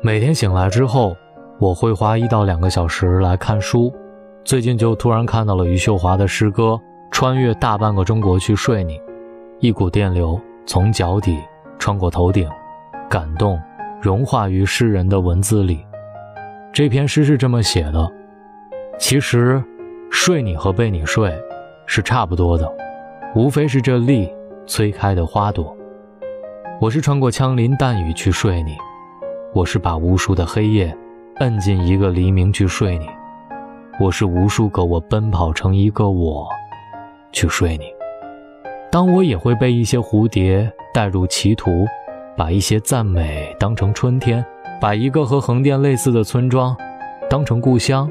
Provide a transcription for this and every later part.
每天醒来之后，我会花一到两个小时来看书。最近就突然看到了余秀华的诗歌《穿越大半个中国去睡你》，一股电流从脚底穿过头顶，感动融化于诗人的文字里。这篇诗是这么写的：其实，睡你和被你睡是差不多的，无非是这粒催开的花朵。我是穿过枪林弹雨去睡你，我是把无数的黑夜摁进一个黎明去睡你，我是无数个我奔跑成一个我去睡你。当我也会被一些蝴蝶带入歧途，把一些赞美当成春天，把一个和横店类似的村庄当成故乡，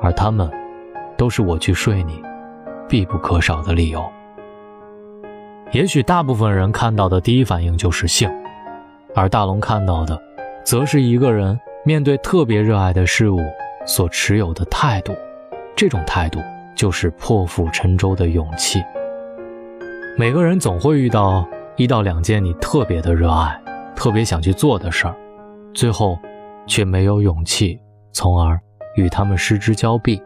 而他们都是我去睡你必不可少的理由。也许大部分人看到的第一反应就是性，而大龙看到的，则是一个人面对特别热爱的事物所持有的态度。这种态度就是破釜沉舟的勇气。每个人总会遇到一到两件你特别的热爱、特别想去做的事儿，最后却没有勇气，从而与他们失之交臂。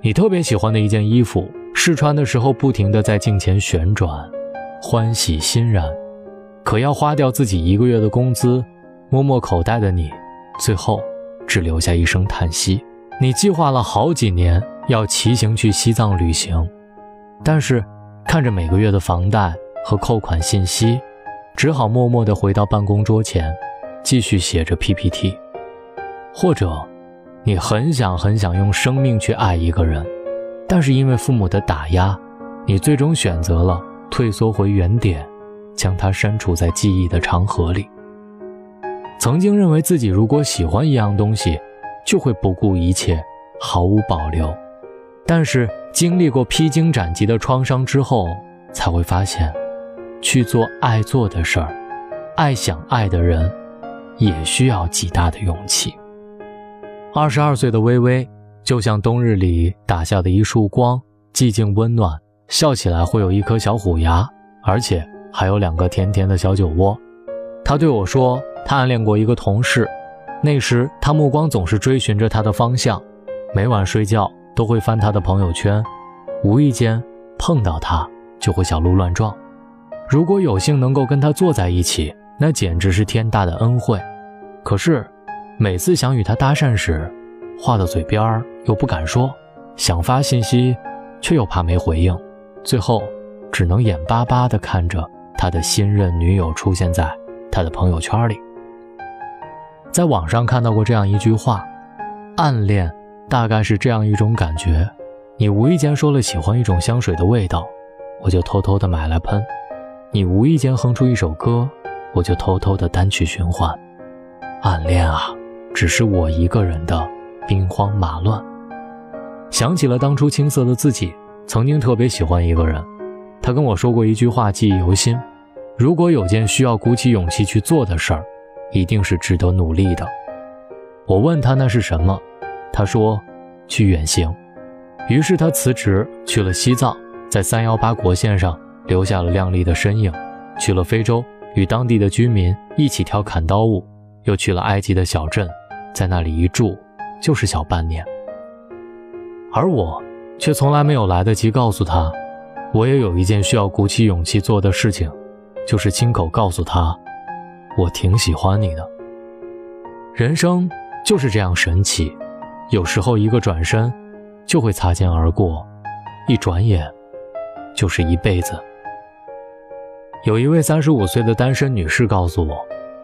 你特别喜欢的一件衣服，试穿的时候不停地在镜前旋转。欢喜欣然，可要花掉自己一个月的工资，摸摸口袋的你，最后只留下一声叹息。你计划了好几年要骑行去西藏旅行，但是看着每个月的房贷和扣款信息，只好默默地回到办公桌前，继续写着 PPT。或者，你很想很想用生命去爱一个人，但是因为父母的打压，你最终选择了。退缩回原点，将它删除在记忆的长河里。曾经认为自己如果喜欢一样东西，就会不顾一切，毫无保留。但是经历过披荆斩棘的创伤之后，才会发现，去做爱做的事儿，爱想爱的人，也需要极大的勇气。二十二岁的微微，就像冬日里打下的一束光，寂静温暖。笑起来会有一颗小虎牙，而且还有两个甜甜的小酒窝。他对我说，他暗恋过一个同事，那时他目光总是追寻着他的方向，每晚睡觉都会翻他的朋友圈，无意间碰到他就会小鹿乱撞。如果有幸能够跟他坐在一起，那简直是天大的恩惠。可是，每次想与他搭讪时，话到嘴边又不敢说，想发信息，却又怕没回应。最后，只能眼巴巴地看着他的新任女友出现在他的朋友圈里。在网上看到过这样一句话：“暗恋大概是这样一种感觉，你无意间说了喜欢一种香水的味道，我就偷偷的买来喷；你无意间哼出一首歌，我就偷偷的单曲循环。暗恋啊，只是我一个人的兵荒马乱。想起了当初青涩的自己。”曾经特别喜欢一个人，他跟我说过一句话，记忆犹新：如果有件需要鼓起勇气去做的事儿，一定是值得努力的。我问他那是什么，他说去远行。于是他辞职去了西藏，在三幺八国线上留下了亮丽的身影；去了非洲，与当地的居民一起跳砍刀舞；又去了埃及的小镇，在那里一住就是小半年。而我。却从来没有来得及告诉他，我也有一件需要鼓起勇气做的事情，就是亲口告诉他，我挺喜欢你的。人生就是这样神奇，有时候一个转身，就会擦肩而过，一转眼，就是一辈子。有一位三十五岁的单身女士告诉我，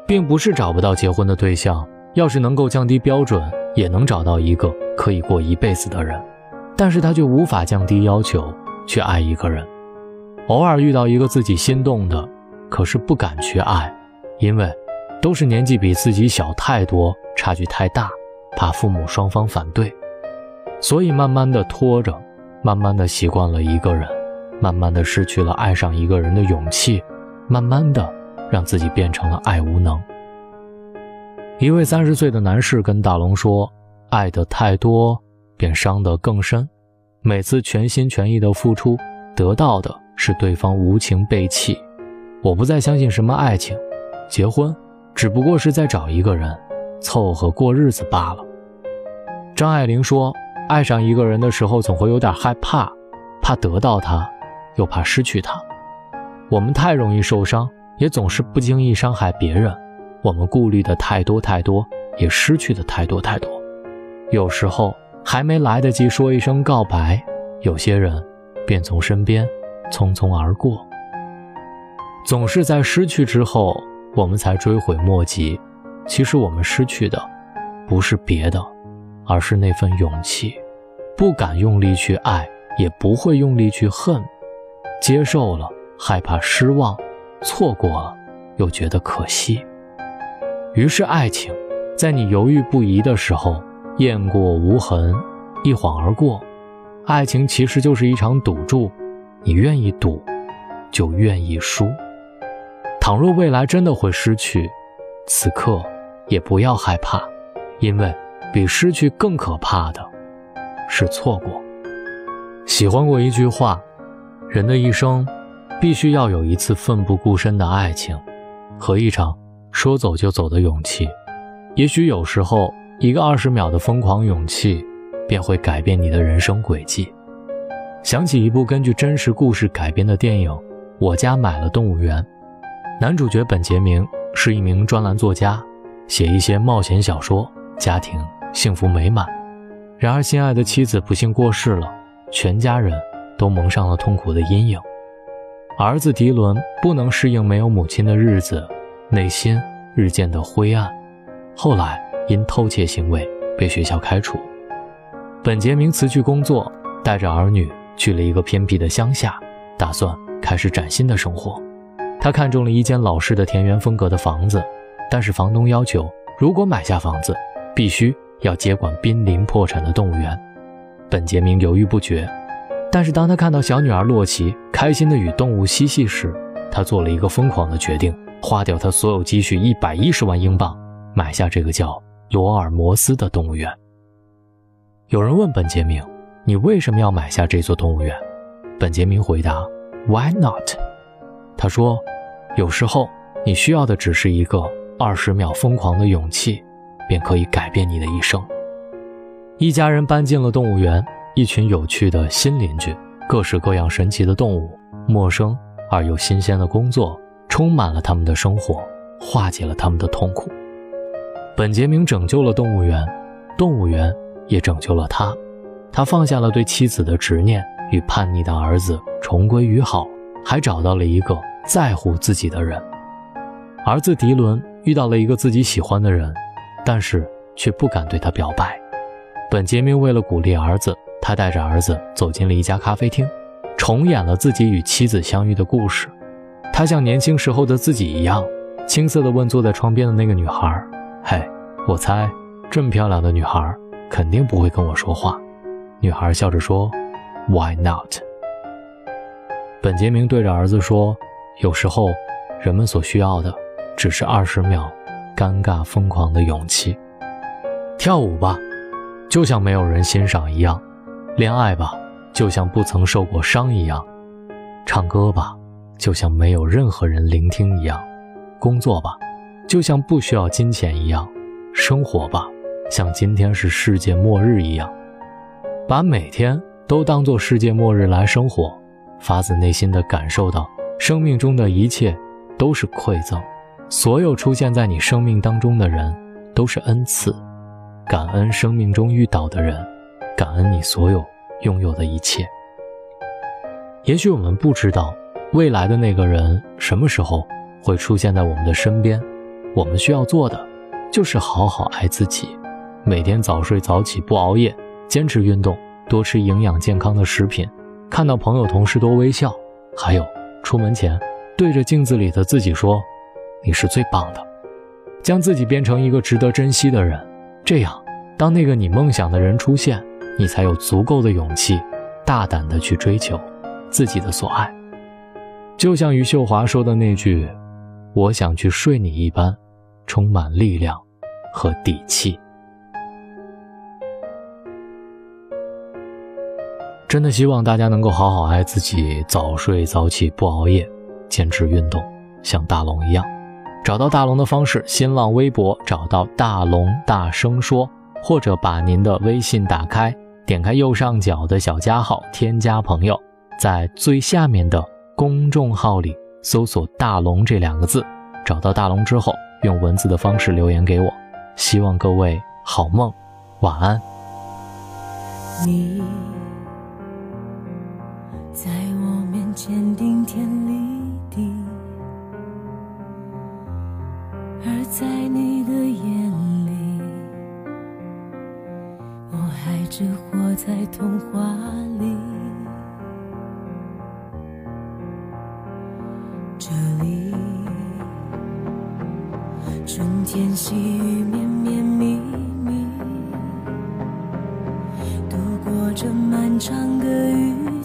并不是找不到结婚的对象，要是能够降低标准，也能找到一个可以过一辈子的人。但是他却无法降低要求去爱一个人，偶尔遇到一个自己心动的，可是不敢去爱，因为都是年纪比自己小太多，差距太大，怕父母双方反对，所以慢慢的拖着，慢慢的习惯了一个人，慢慢的失去了爱上一个人的勇气，慢慢的让自己变成了爱无能。一位三十岁的男士跟大龙说：“爱的太多。”便伤得更深。每次全心全意的付出，得到的是对方无情背弃。我不再相信什么爱情，结婚只不过是在找一个人，凑合过日子罢了。张爱玲说：“爱上一个人的时候，总会有点害怕，怕得到他，又怕失去他。我们太容易受伤，也总是不经意伤害别人。我们顾虑的太多太多，也失去的太多太多。有时候还没来得及说一声告白，有些人便从身边匆匆而过。总是在失去之后，我们才追悔莫及。其实我们失去的，不是别的。”而是那份勇气，不敢用力去爱，也不会用力去恨，接受了，害怕失望，错过了，又觉得可惜。于是，爱情在你犹豫不疑的时候，雁过无痕，一晃而过。爱情其实就是一场赌注，你愿意赌，就愿意输。倘若未来真的会失去，此刻也不要害怕，因为。比失去更可怕的，是错过。喜欢过一句话：人的一生，必须要有一次奋不顾身的爱情，和一场说走就走的勇气。也许有时候，一个二十秒的疯狂勇气，便会改变你的人生轨迹。想起一部根据真实故事改编的电影《我家买了动物园》，男主角本杰明是一名专栏作家，写一些冒险小说，家庭。幸福美满，然而心爱的妻子不幸过世了，全家人都蒙上了痛苦的阴影。儿子迪伦不能适应没有母亲的日子，内心日渐的灰暗。后来因偷窃行为被学校开除。本杰明辞去工作，带着儿女去了一个偏僻的乡下，打算开始崭新的生活。他看中了一间老式的田园风格的房子，但是房东要求，如果买下房子，必须。要接管濒临破产的动物园，本杰明犹豫不决。但是当他看到小女儿洛奇开心地与动物嬉戏时，他做了一个疯狂的决定：花掉他所有积蓄一百一十万英镑，买下这个叫罗尔摩斯的动物园。有人问本杰明：“你为什么要买下这座动物园？”本杰明回答：“Why not？” 他说：“有时候你需要的只是一个二十秒疯狂的勇气。”便可以改变你的一生。一家人搬进了动物园，一群有趣的新邻居，各式各样神奇的动物，陌生而又新鲜的工作，充满了他们的生活，化解了他们的痛苦。本杰明拯救了动物园，动物园也拯救了他。他放下了对妻子的执念，与叛逆的儿子重归于好，还找到了一个在乎自己的人。儿子迪伦遇到了一个自己喜欢的人。但是却不敢对他表白。本杰明为了鼓励儿子，他带着儿子走进了一家咖啡厅，重演了自己与妻子相遇的故事。他像年轻时候的自己一样，青涩地问坐在窗边的那个女孩：“嘿，我猜这么漂亮的女孩肯定不会跟我说话。”女孩笑着说：“Why not？” 本杰明对着儿子说：“有时候，人们所需要的只是二十秒。”尴尬疯狂的勇气，跳舞吧，就像没有人欣赏一样；恋爱吧，就像不曾受过伤一样；唱歌吧，就像没有任何人聆听一样；工作吧，就像不需要金钱一样；生活吧，像今天是世界末日一样。把每天都当做世界末日来生活，发自内心的感受到生命中的一切都是馈赠。所有出现在你生命当中的人，都是恩赐。感恩生命中遇到的人，感恩你所有拥有的一切。也许我们不知道未来的那个人什么时候会出现在我们的身边，我们需要做的就是好好爱自己，每天早睡早起不熬夜，坚持运动，多吃营养健康的食品，看到朋友同事多微笑，还有出门前对着镜子里的自己说。你是最棒的，将自己变成一个值得珍惜的人，这样，当那个你梦想的人出现，你才有足够的勇气，大胆的去追求自己的所爱。就像余秀华说的那句：“我想去睡你”一般，充满力量和底气。真的希望大家能够好好爱自己，早睡早起不熬夜，坚持运动，像大龙一样。找到大龙的方式：新浪微博找到大龙大声说，或者把您的微信打开，点开右上角的小加号，添加朋友，在最下面的公众号里搜索“大龙”这两个字，找到大龙之后，用文字的方式留言给我。希望各位好梦，晚安。你坚定天立地，而在你的眼里，我还只活在童话里。这里，春天细雨绵绵密密，度过这漫长的雨